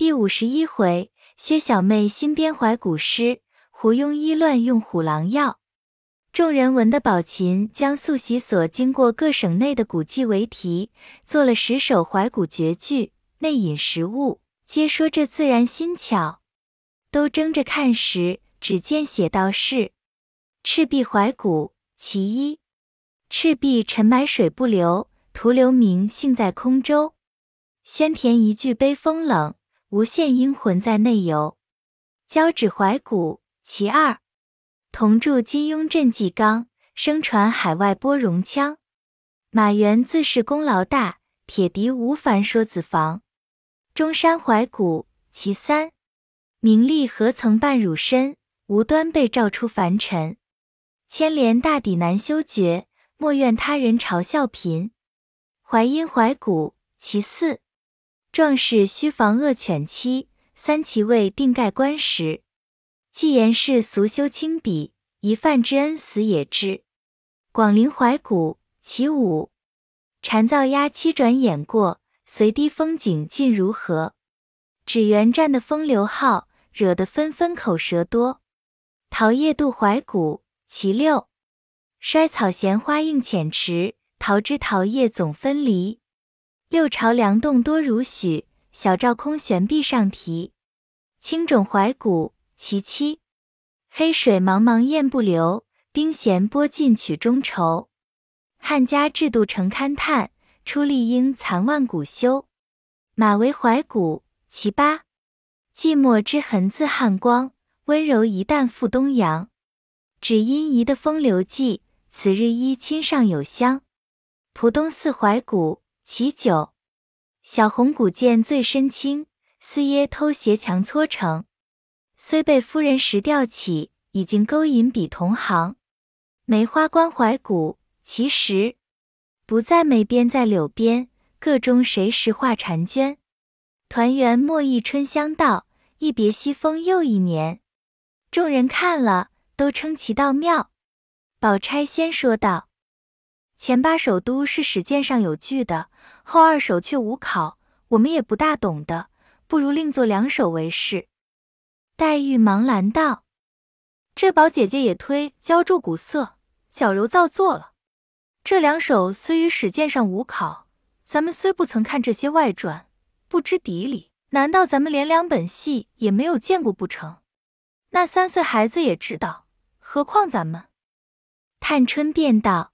第五十一回，薛小妹新编怀古诗，胡庸医乱用虎狼药。众人闻得宝琴将素习所经过各省内的古迹为题，做了十首怀古绝句，内引实物，皆说这自然新巧。都争着看时，只见写道是：赤壁怀古其一，赤壁沉埋水不流，徒留名姓在空舟。宣田一句悲风冷，无限英魂在内游。交趾怀古其二。同著金庸镇纪纲，声传海外播戎腔。马援自是功劳大，铁笛无烦说子房。中山怀古其三。名利何曾伴汝身？无端被召出凡尘。牵连大抵难修绝，莫怨他人嘲笑贫。淮阴怀古其四。壮士须防恶犬欺，三其位定盖棺时。既言是俗修轻鄙，一饭之恩死也知。广陵怀古其五，蝉噪鸦栖转眼过，随堤风景尽如何？只缘战的风流号，惹得纷纷口舌多。桃叶渡怀古其六，衰草闲花映浅池，桃枝桃叶总分离。六朝梁栋多如许，小照空悬壁上题。青冢怀古。其七，黑水茫茫雁不留，冰弦拨尽曲中愁。汉家制度成勘探，出丽英残万古修。马嵬怀古其八，寂寞之痕自汉光，温柔一旦赴东阳。只因宜的风流记，此日依亲上有香。浦东寺怀古其九，小红古剑最深青，四耶偷斜墙搓成。虽被夫人拾吊起，已经勾引比同行。梅花关怀古其实不在梅边，在柳边。个中谁识画婵娟？团圆莫忆春香到，一别西风又一年。众人看了，都称其道妙。宝钗先说道：“前八首都是史鉴上有据的，后二首却无考，我们也不大懂的，不如另作两首为是。”黛玉忙拦道：“这宝姐姐也推浇筑古色，矫揉造作了。这两首虽于史鉴上无考，咱们虽不曾看这些外传，不知底里，难道咱们连两本戏也没有见过不成？那三岁孩子也知道，何况咱们？”探春便道：“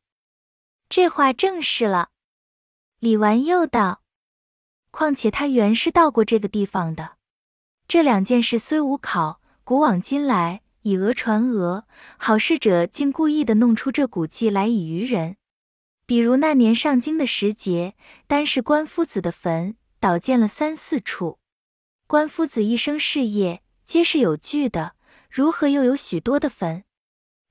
这话正是了。”李纨又道：“况且他原是到过这个地方的。”这两件事虽无考，古往今来以讹传讹，好事者竟故意的弄出这古迹来以愚人。比如那年上京的时节，单是关夫子的坟，倒建了三四处。关夫子一生事业皆是有据的，如何又有许多的坟？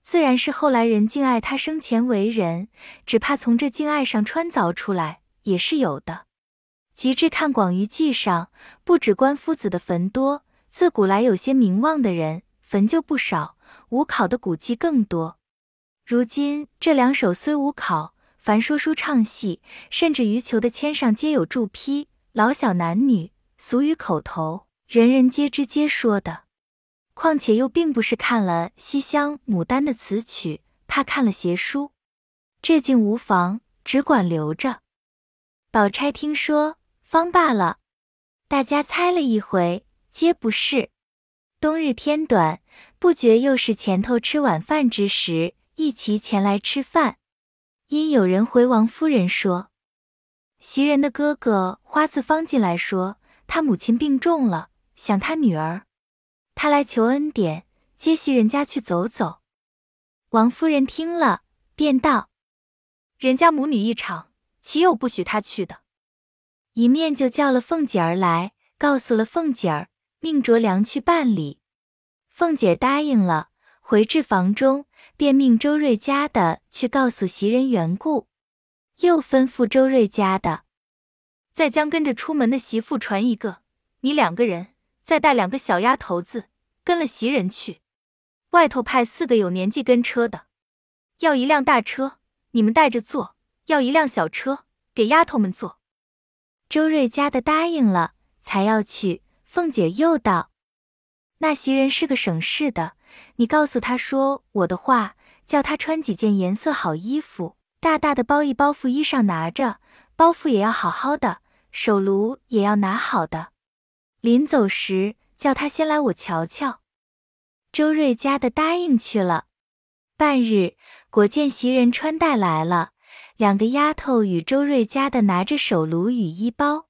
自然是后来人敬爱他生前为人，只怕从这敬爱上穿凿出来，也是有的。及至看广舆记上，不止关夫子的坟多，自古来有些名望的人坟就不少，无考的古迹更多。如今这两首虽无考，凡说书唱戏，甚至于求的签上皆有注批，老小男女，俗语口头，人人皆知皆说的。况且又并不是看了西厢、牡丹的词曲，怕看了邪书，这竟无妨，只管留着。宝钗听说。方罢了，大家猜了一回，皆不是。冬日天短，不觉又是前头吃晚饭之时，一齐前来吃饭。因有人回王夫人说，袭人的哥哥花自芳进来说，他母亲病重了，想他女儿，他来求恩典，接袭人家去走走。王夫人听了，便道：人家母女一场，岂有不许他去的？一面就叫了凤姐儿来，告诉了凤姐儿，命着良去办理。凤姐答应了，回至房中，便命周瑞家的去告诉袭人缘故，又吩咐周瑞家的，再将跟着出门的媳妇传一个，你两个人再带两个小丫头子跟了袭人去，外头派四个有年纪跟车的，要一辆大车，你们带着坐；要一辆小车，给丫头们坐。周瑞家的答应了，才要去，凤姐又道：“那袭人是个省事的，你告诉他说我的话，叫他穿几件颜色好衣服，大大的包一包袱衣裳拿着，包袱也要好好的，手炉也要拿好的。临走时叫他先来我瞧瞧。”周瑞家的答应去了。半日，果见袭人穿戴来了，两个丫头与周瑞家的拿着手炉与衣包。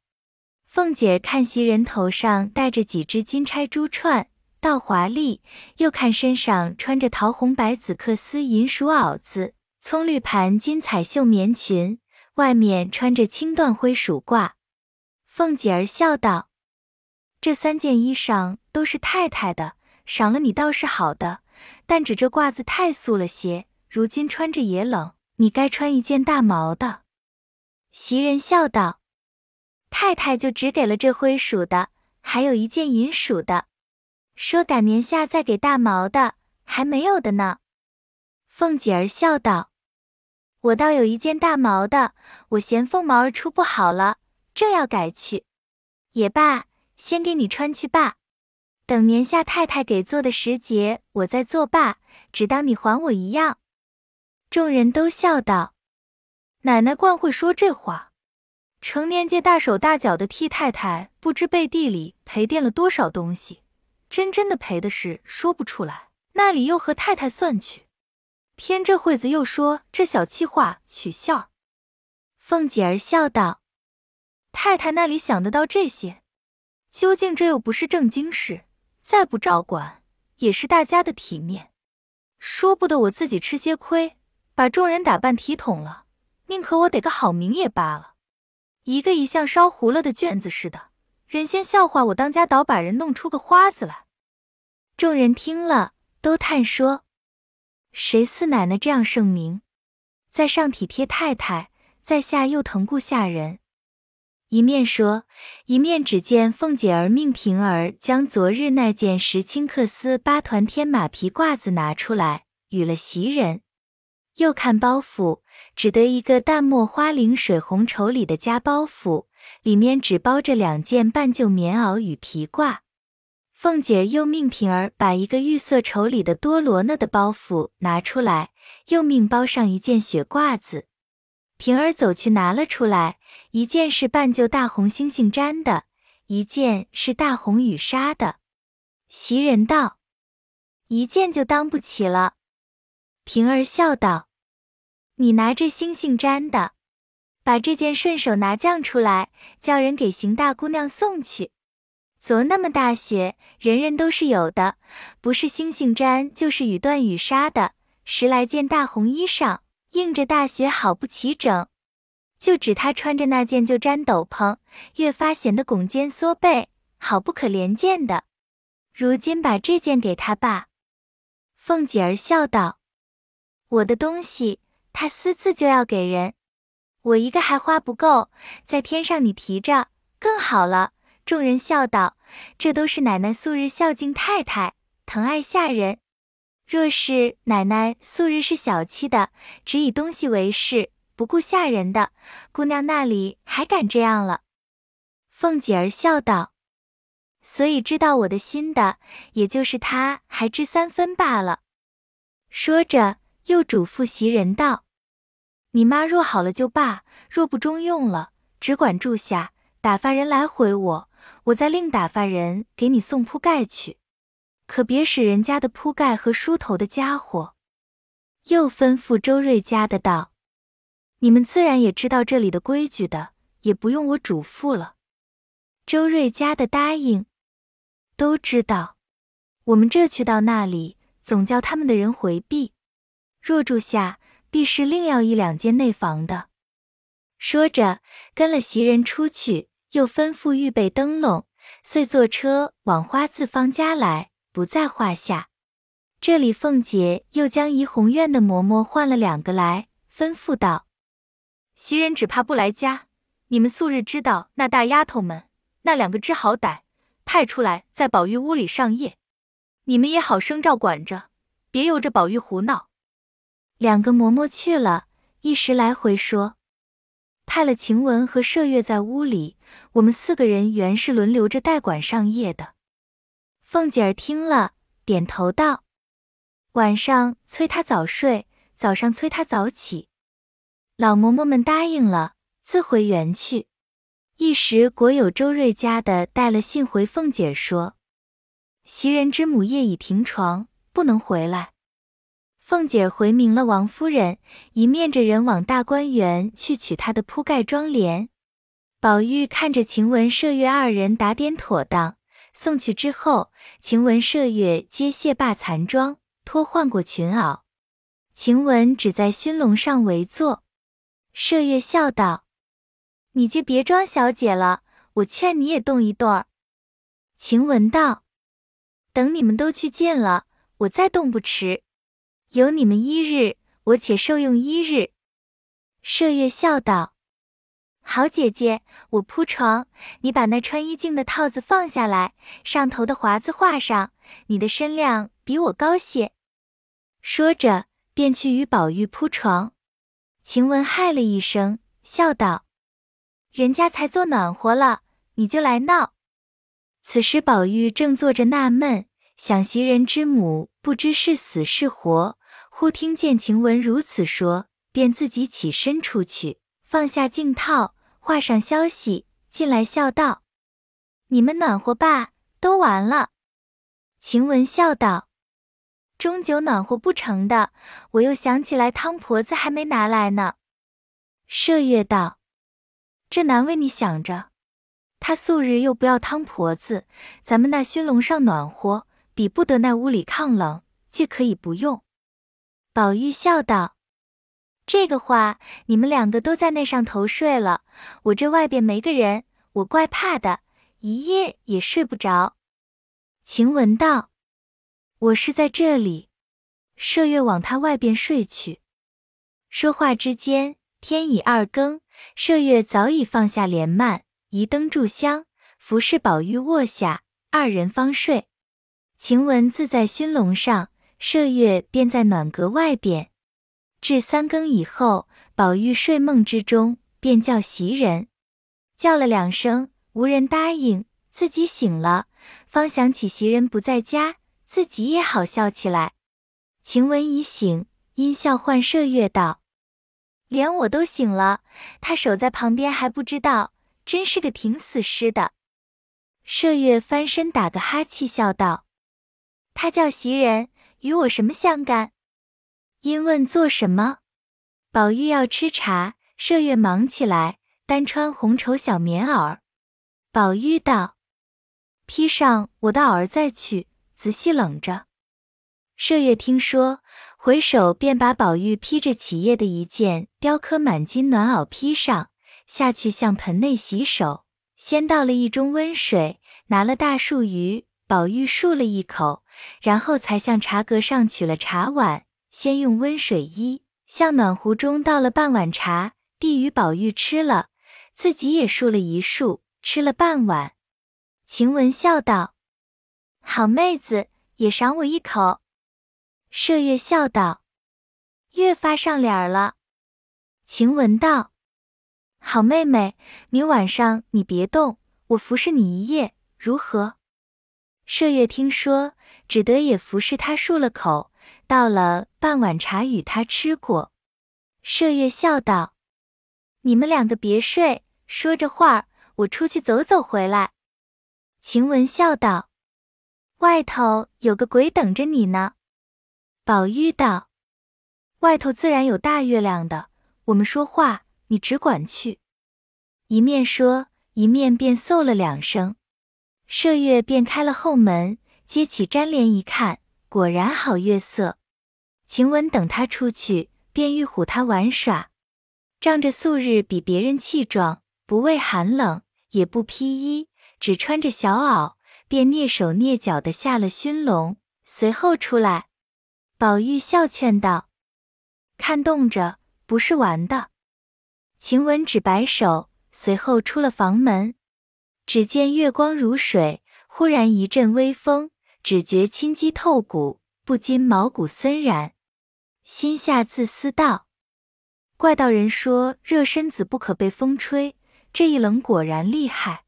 凤姐看袭人头上戴着几只金钗珠串，倒华丽；又看身上穿着桃红白紫缂丝银鼠袄子、葱绿盘金彩绣棉裙，外面穿着青缎灰鼠褂。凤姐儿笑道：“这三件衣裳都是太太的，赏了你倒是好的。”但只这褂子太素了些，如今穿着也冷，你该穿一件大毛的。袭人笑道：“太太就只给了这灰鼠的，还有一件银鼠的，说赶年下再给大毛的，还没有的呢。”凤姐儿笑道：“我倒有一件大毛的，我嫌凤毛儿出不好了，正要改去。也罢，先给你穿去罢。”等年下太太给做的时节，我再作罢，只当你还我一样。众人都笑道：“奶奶惯会说这话，成年界大手大脚的替太太，不知背地里赔垫了多少东西，真真的赔的事说不出来，那里又和太太算去？偏这会子又说这小气话取笑。”凤姐儿笑道：“太太那里想得到这些？究竟这又不是正经事。”再不照管，也是大家的体面。说不得我自己吃些亏，把众人打扮体统了，宁可我得个好名也罢了。一个一向烧糊了的卷子似的，人先笑话我当家倒把人弄出个花子来。众人听了，都叹说：“谁似奶奶这样盛名，在上体贴太太，在下又疼顾下人。”一面说，一面只见凤姐儿命平儿将昨日那件石青克丝八团天马皮褂子拿出来，与了袭人。又看包袱，只得一个淡墨花翎水红绸里的夹包袱，里面只包着两件半旧棉袄与皮褂。凤姐儿又命平儿把一个玉色绸里的多罗呢的包袱拿出来，又命包上一件雪褂子。平儿走去拿了出来，一件是半旧大红猩猩毡的，一件是大红羽纱的。袭人道：“一件就当不起了。”平儿笑道：“你拿这猩猩毡的，把这件顺手拿将出来，叫人给邢大姑娘送去。昨那么大雪，人人都是有的，不是猩猩毡，就是羽缎羽纱的，十来件大红衣裳。”映着大雪，好不齐整。就指他穿着那件旧毡斗篷，越发显得拱肩缩背，好不可怜见的。如今把这件给他吧。凤姐儿笑道：“我的东西，他私自就要给人，我一个还花不够，在天上你提着更好了。”众人笑道：“这都是奶奶素日孝敬太太，疼爱下人。”若是奶奶素日是小气的，只以东西为事，不顾下人的，姑娘那里还敢这样了？凤姐儿笑道：“所以知道我的心的，也就是她还知三分罢了。”说着，又嘱咐袭人道：“你妈若好了就罢，若不中用了，只管住下，打发人来回我，我再另打发人给你送铺盖去。”可别使人家的铺盖和梳头的家伙。又吩咐周瑞家的道：“你们自然也知道这里的规矩的，也不用我嘱咐了。”周瑞家的答应，都知道。我们这去到那里，总叫他们的人回避。若住下，必是另要一两间内房的。说着，跟了袭人出去，又吩咐预备灯笼，遂坐车往花字坊家来。不在话下。这里凤姐又将怡红院的嬷嬷换了两个来，吩咐道：“袭人只怕不来家，你们素日知道那大丫头们那两个知好歹，派出来在宝玉屋里上夜，你们也好生照管着，别由着宝玉胡闹。”两个嬷嬷去了，一时来回说：“派了晴雯和麝月在屋里，我们四个人原是轮流着代管上夜的。凤姐儿听了，点头道：“晚上催他早睡，早上催他早起。”老嬷嬷们答应了，自回园去。一时果有周瑞家的带了信回凤姐儿说：“袭人之母夜已停床，不能回来。”凤姐儿回明了王夫人，一面着人往大观园去取她的铺盖妆帘。宝玉看着晴雯、麝月二人打点妥当，送去之后，晴雯、麝月皆卸罢残妆，脱换过裙袄。晴雯只在熏笼上围坐，麝月笑道：“你就别装小姐了，我劝你也动一动儿。”晴雯道：“等你们都去尽了，我再动不迟。”有你们一日，我且受用一日。麝月笑道：“好姐姐，我铺床，你把那穿衣镜的套子放下来，上头的华子画上。你的身量比我高些。”说着，便去与宝玉铺床。晴雯嗨了一声，笑道：“人家才做暖和了，你就来闹。”此时宝玉正坐着纳闷，想袭人之母不知是死是活。忽听见晴雯如此说，便自己起身出去，放下镜套，画上消息，进来笑道：“你们暖和吧，都完了。”晴雯笑道：“终究暖和不成的，我又想起来汤婆子还没拿来呢。”麝月道：“这难为你想着，他素日又不要汤婆子，咱们那熏笼上暖和，比不得那屋里抗冷，既可以不用。”宝玉笑道：“这个话，你们两个都在那上头睡了，我这外边没个人，我怪怕的，一夜也睡不着。”晴雯道：“我是在这里。”麝月往他外边睡去。说话之间，天已二更，麝月早已放下帘幔，移灯炷香，服侍宝玉卧下，二人方睡。晴雯自在熏笼上。麝月便在暖阁外边，至三更以后，宝玉睡梦之中，便叫袭人，叫了两声，无人答应，自己醒了，方想起袭人不在家，自己也好笑起来。晴雯已醒，因笑唤麝月道：“连我都醒了，他守在旁边还不知道，真是个挺死尸的。”麝月翻身打个哈气，笑道：“他叫袭人。”与我什么相干？因问做什么？宝玉要吃茶，麝月忙起来，单穿红绸小棉袄。宝玉道：“披上我的袄再去，仔细冷着。”麝月听说，回首便把宝玉披着起夜的一件雕刻满金暖袄披上，下去向盆内洗手，先倒了一盅温水，拿了大漱盂。宝玉漱了一口，然后才向茶阁上取了茶碗，先用温水一，向暖壶中倒了半碗茶，递与宝玉吃了，自己也漱了一漱，吃了半碗。晴雯笑道：“好妹子，也赏我一口。”麝月笑道：“越发上脸儿了。”晴雯道：“好妹妹，你晚上你别动，我服侍你一夜，如何？”麝月听说，只得也服侍他漱了口，倒了半碗茶与他吃过。麝月笑道：“你们两个别睡，说着话，我出去走走回来。”晴雯笑道：“外头有个鬼等着你呢。”宝玉道：“外头自然有大月亮的，我们说话，你只管去。”一面说，一面便嗽了两声。麝月便开了后门，揭起粘帘一看，果然好月色。晴雯等他出去，便欲唬他玩耍，仗着素日比别人气壮，不畏寒冷，也不披衣，只穿着小袄，便蹑手蹑脚的下了熏笼，随后出来。宝玉笑劝道：“看冻着，不是玩的。”晴雯只摆手，随后出了房门。只见月光如水，忽然一阵微风，只觉心肌透骨，不禁毛骨森然。心下自思道：“怪道人说热身子不可被风吹，这一冷果然厉害。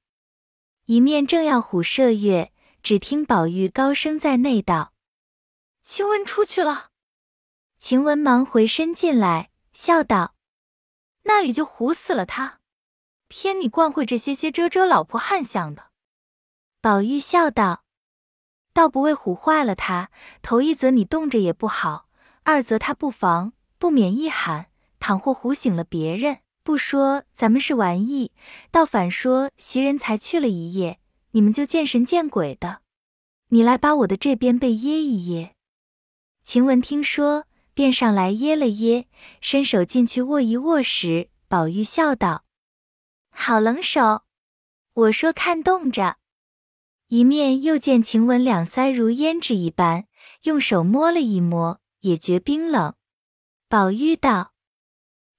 一面正要唬射月，只听宝玉高声在内道：“晴雯出去了。”晴雯忙回身进来，笑道：“那里就唬死了他，偏你惯会这些些遮遮老婆汉相的。”宝玉笑道：“倒不为唬坏了他，头一则你冻着也不好，二则他不防，不免一喊，倘或唬醒了别人。”不说咱们是玩意，倒反说袭人才去了一夜，你们就见神见鬼的。你来把我的这边被掖一掖。晴雯听说，便上来掖了掖，伸手进去握一握时，宝玉笑道：“好冷手。”我说看冻着。一面又见晴雯两腮如胭脂一般，用手摸了一摸，也觉冰冷。宝玉道。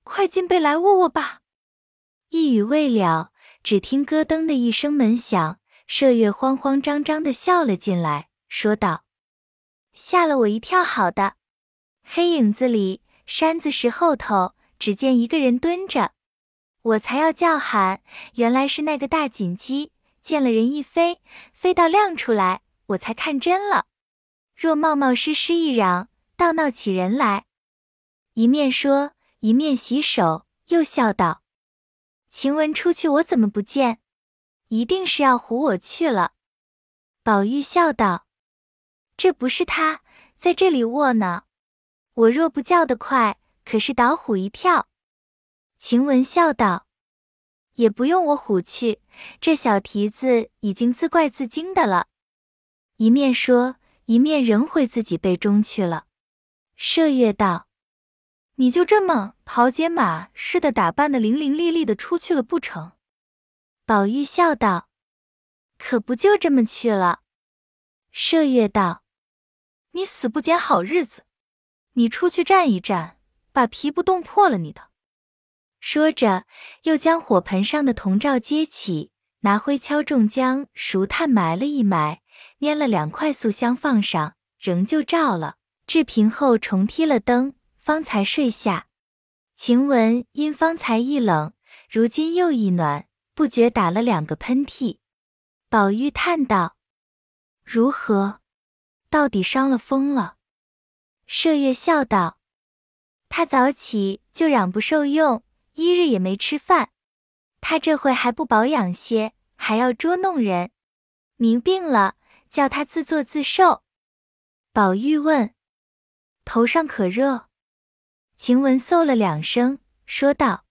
快进被来握握吧。一语未了，只听咯噔的一声门响，麝月慌慌张张的笑了进来，说道：“吓了我一跳，好的。”黑影子里，山子石后头，只见一个人蹲着，我才要叫喊，原来是那个大锦鸡，见了人一飞，飞到亮出来，我才看真了。若冒冒失失一嚷，倒闹起人来。一面说。一面洗手，又笑道：“晴雯出去，我怎么不见？一定是要唬我去了。”宝玉笑道：“这不是他在这里卧呢，我若不叫得快，可是倒唬一跳。”晴雯笑道：“也不用我唬去，这小蹄子已经自怪自惊的了。”一面说，一面仍回自己被中去了。麝月道。你就这么袍解马似的打扮的伶伶俐俐的出去了不成？宝玉笑道：“可不就这么去了。”麝月道：“你死不捡好日子，你出去站一站，把皮不冻破了你的。”说着，又将火盆上的铜罩揭起，拿灰敲重浆，熟炭埋了一埋，拈了两块素香放上，仍旧照了，置平后重踢了灯。方才睡下，晴雯因方才一冷，如今又一暖，不觉打了两个喷嚏。宝玉叹道：“如何？到底伤了风了？”麝月笑道：“他早起就嚷不受用，一日也没吃饭。他这会还不保养些，还要捉弄人。您病了，叫他自作自受。”宝玉问：“头上可热？”晴雯嗽了两声，说道：“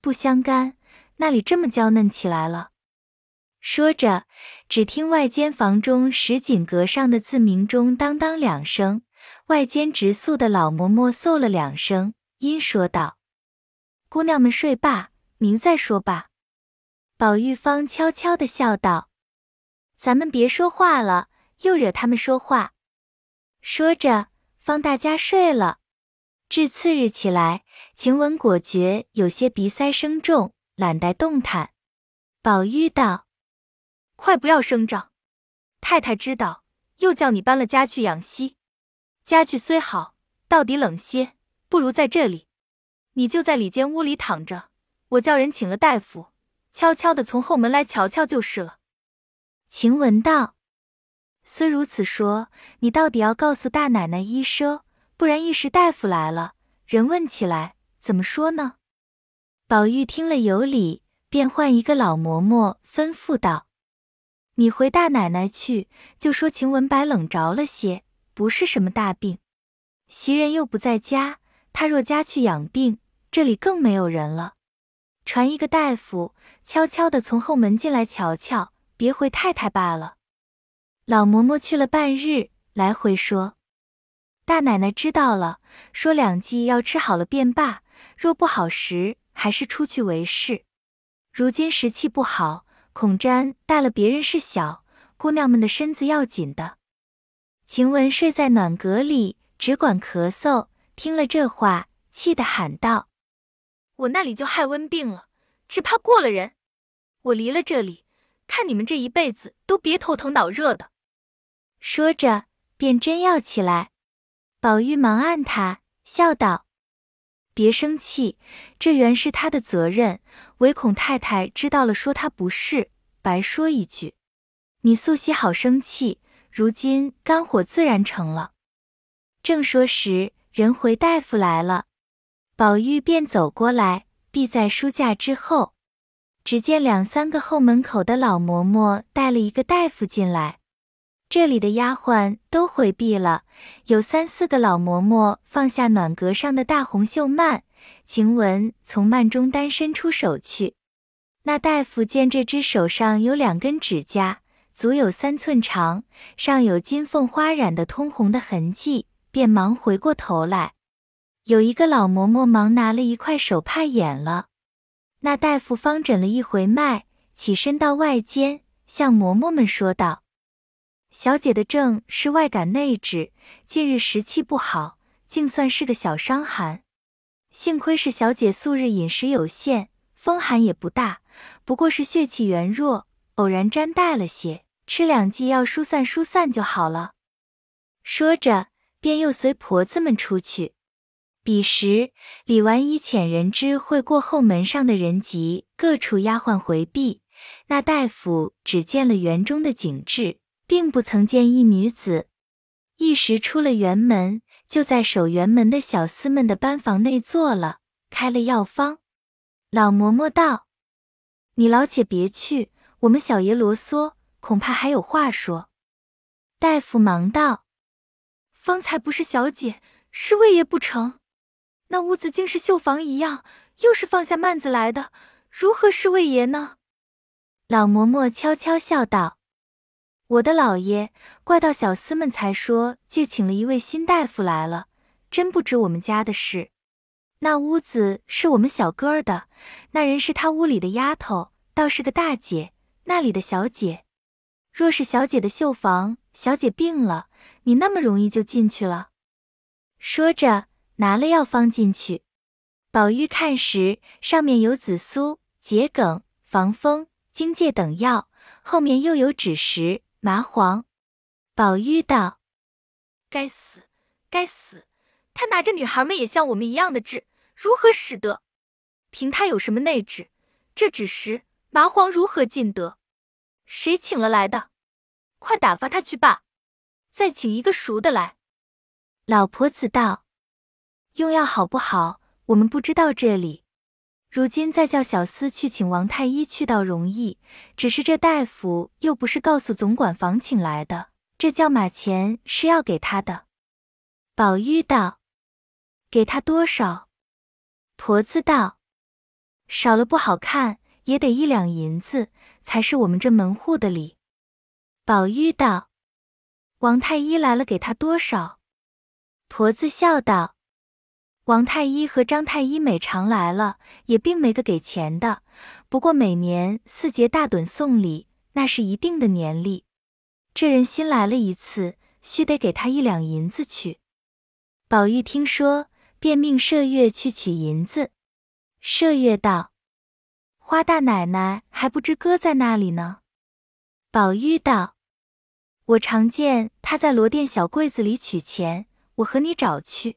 不相干，那里这么娇嫩起来了。”说着，只听外间房中石井阁上的字明钟当当两声，外间直宿的老嬷嬷嗽了两声，因说道：“姑娘们睡罢，明再说吧。”宝玉方悄悄的笑道：“咱们别说话了，又惹他们说话。”说着，方大家睡了。至次日起来，晴雯果觉有些鼻塞声重，懒得动弹。宝玉道：“快不要声张，太太知道，又叫你搬了家去养息。家具虽好，到底冷些，不如在这里。你就在里间屋里躺着，我叫人请了大夫，悄悄的从后门来瞧瞧就是了。”晴雯道：“虽如此说，你到底要告诉大奶奶医生。”不然一时大夫来了，人问起来怎么说呢？宝玉听了有理，便唤一个老嬷嬷，吩咐道：“你回大奶奶去，就说晴雯白冷着了些，不是什么大病。袭人又不在家，她若家去养病，这里更没有人了。传一个大夫，悄悄的从后门进来瞧瞧，别回太太罢了。”老嬷嬷去了半日，来回说。大奶奶知道了，说两剂要吃好了便罢，若不好时，还是出去为是。如今时气不好，恐沾带了别人是小，姑娘们的身子要紧的。晴雯睡在暖阁里，只管咳嗽。听了这话，气得喊道：“我那里就害温病了，只怕过了人。我离了这里，看你们这一辈子都别头疼脑热的。”说着，便真要起来。宝玉忙按他，笑道：“别生气，这原是他的责任，唯恐太太知道了说他不是，白说一句。你素喜好生气，如今肝火自然成了。正说时，人回大夫来了，宝玉便走过来，避在书架之后。只见两三个后门口的老嬷嬷带了一个大夫进来。这里的丫鬟都回避了，有三四个老嬷嬷放下暖阁上的大红绣幔，晴雯从幔中单伸出手去。那大夫见这只手上有两根指甲，足有三寸长，上有金凤花染的通红的痕迹，便忙回过头来。有一个老嬷嬷忙拿了一块手帕掩了。那大夫方诊了一回脉，起身到外间，向嬷嬷们说道。小姐的症是外感内治，近日时气不好，竟算是个小伤寒。幸亏是小姐素日饮食有限，风寒也不大，不过是血气元弱，偶然沾带了些，吃两剂药疏散疏散就好了。说着，便又随婆子们出去。彼时，李纨以遣人知会过后门上的人及各处丫鬟回避，那大夫只见了园中的景致。并不曾见一女子，一时出了园门，就在守园门的小厮们的班房内坐了，开了药方。老嬷嬷道：“你老且别去，我们小爷啰嗦，恐怕还有话说。”大夫忙道：“方才不是小姐，是魏爷不成？那屋子竟是绣房一样，又是放下幔子来的，如何是魏爷呢？”老嬷嬷悄悄笑道。我的老爷，怪到小厮们才说借请了一位新大夫来了，真不知我们家的事。那屋子是我们小哥儿的，那人是他屋里的丫头，倒是个大姐，那里的小姐。若是小姐的绣房，小姐病了，你那么容易就进去了？说着，拿了药方进去。宝玉看时，上面有紫苏、桔梗、防风、荆芥等药，后面又有枳实。麻黄，宝玉道：“该死，该死！他拿着女孩们也像我们一样的治，如何使得？凭他有什么内治？这枳实、麻黄如何进得？谁请了来的？快打发他去罢，再请一个熟的来。”老婆子道：“用药好不好？我们不知道这里。”如今再叫小厮去请王太医去倒容易，只是这大夫又不是告诉总管房请来的，这叫马钱是要给他的。宝玉道：“给他多少？”婆子道：“少了不好看，也得一两银子，才是我们这门户的礼。”宝玉道：“王太医来了，给他多少？”婆子笑道。王太医和张太医每常来了，也并没个给钱的。不过每年四节大趸送礼，那是一定的年例。这人新来了一次，须得给他一两银子去。宝玉听说，便命麝月去取银子。麝月道：“花大奶奶还不知搁在那里呢。”宝玉道：“我常见他在罗店小柜子里取钱，我和你找去。”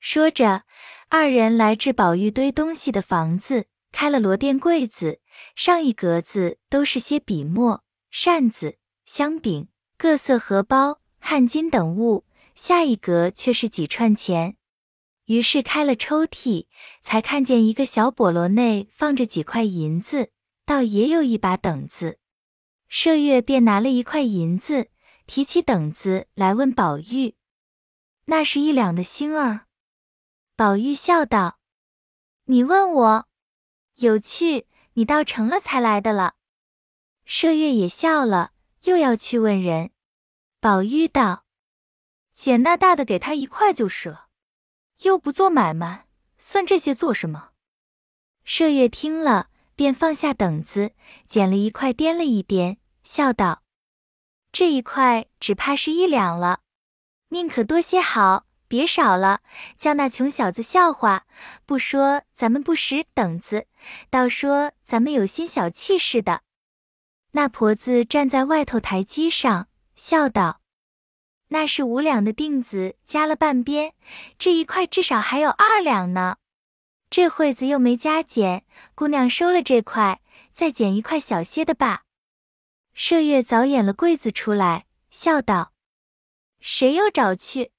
说着，二人来至宝玉堆东西的房子，开了罗店柜子，上一格子都是些笔墨、扇子、香饼、各色荷包、汗巾等物，下一格却是几串钱。于是开了抽屉，才看见一个小笸箩内放着几块银子，倒也有一把等子。麝月便拿了一块银子，提起等子来问宝玉：“那是一两的星儿。”宝玉笑道：“你问我，有趣，你倒成了才来的了。”麝月也笑了，又要去问人。宝玉道：“捡那大的给他一块就是了，又不做买卖，算这些做什么？”麝月听了，便放下等子，捡了一块掂了一掂，笑道：“这一块只怕是一两了，宁可多些好。”别少了，叫那穷小子笑话。不说咱们不识等子，倒说咱们有心小气似的。那婆子站在外头台基上，笑道：“那是五两的锭子，加了半边，这一块至少还有二两呢。这会子又没加减，姑娘收了这块，再捡一块小些的吧。麝月早掩了柜子出来，笑道：“谁又找去？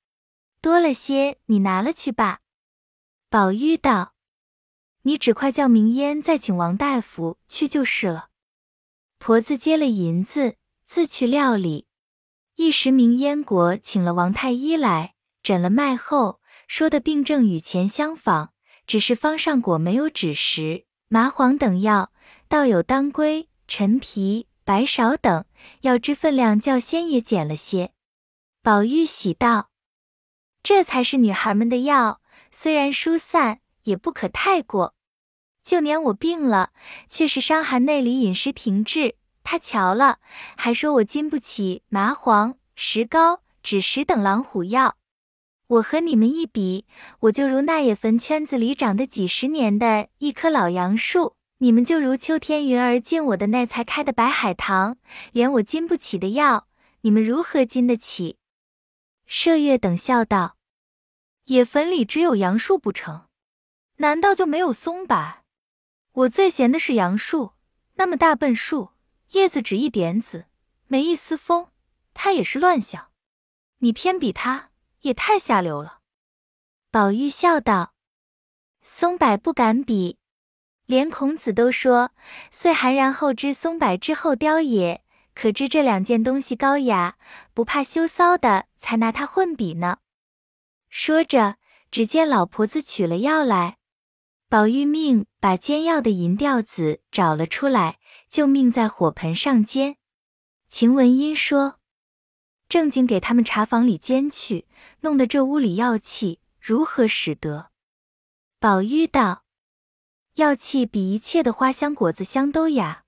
多了些，你拿了去吧。”宝玉道：“你只快叫明烟再请王大夫去就是了。”婆子接了银子，自去料理。一时明烟果请了王太医来诊了脉后，说的病症与前相仿。只是方上果没有枳实、麻黄等药，倒有当归、陈皮、白芍等药之分量较先也减了些。宝玉喜道：“这才是女孩们的药，虽然疏散，也不可太过。就连我病了，却是伤寒内里饮食停滞，他瞧了，还说我经不起麻黄、石膏、枳实等狼虎药。”我和你们一比，我就如那野坟圈子里长的几十年的一棵老杨树；你们就如秋天云儿进我的那才开的白海棠，连我经不起的药，你们如何经得起？麝月等笑道：“野坟里只有杨树不成？难道就没有松柏？我最嫌的是杨树，那么大笨树，叶子只一点子，没一丝风，它也是乱想。你偏比它。”也太下流了。宝玉笑道：“松柏不敢比，连孔子都说‘岁寒然后知松柏之后凋也’，可知这两件东西高雅，不怕羞臊的才拿它混比呢。”说着，只见老婆子取了药来，宝玉命把煎药的银吊子找了出来，就命在火盆上煎。晴雯因说。正经给他们茶房里煎去，弄得这屋里药气如何使得？宝玉道：“药气比一切的花香果子香都雅。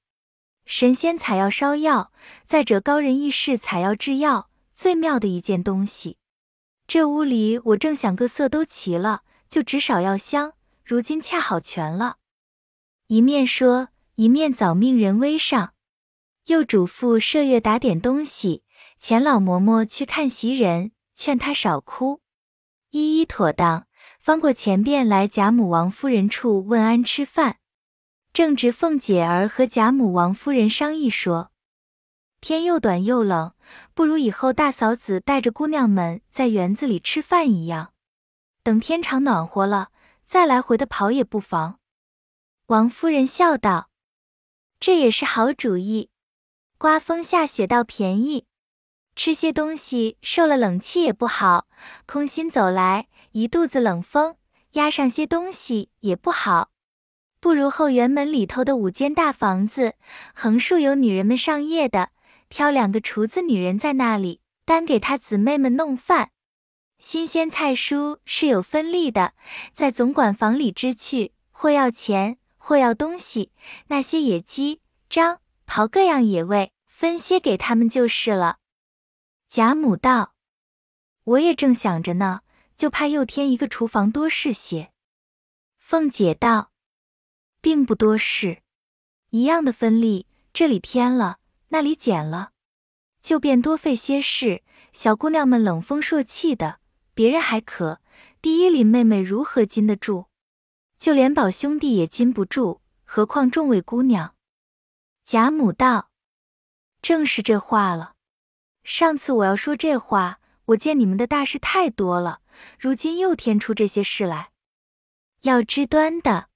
神仙采药烧药，再者高人异士采药制药，最妙的一件东西。这屋里我正想各色都齐了，就只少药香，如今恰好全了。”一面说，一面早命人煨上，又嘱咐麝月打点东西。钱老嬷嬷去看袭人，劝她少哭，一一妥当。方过前边来贾母、王夫人处问安吃饭，正值凤姐儿和贾母、王夫人商议说：天又短又冷，不如以后大嫂子带着姑娘们在园子里吃饭一样，等天长暖和了，再来回的跑也不妨。王夫人笑道：“这也是好主意，刮风下雪倒便宜。”吃些东西受了冷气也不好，空心走来一肚子冷风，压上些东西也不好。不如后园门里头的五间大房子，横竖有女人们上夜的，挑两个厨子女人在那里，单给她姊妹们弄饭。新鲜菜蔬是有分例的，在总管房里支去，或要钱，或要东西，那些野鸡、獐、刨各样野味，分些给他们就是了。贾母道：“我也正想着呢，就怕又添一个厨房多事些。”凤姐道：“并不多事，一样的分例，这里添了，那里减了，就便多费些事。小姑娘们冷风朔气的，别人还可，第一林妹妹如何禁得住？就连宝兄弟也禁不住，何况众位姑娘？”贾母道：“正是这话了。”上次我要说这话，我见你们的大事太多了，如今又添出这些事来，要知端的。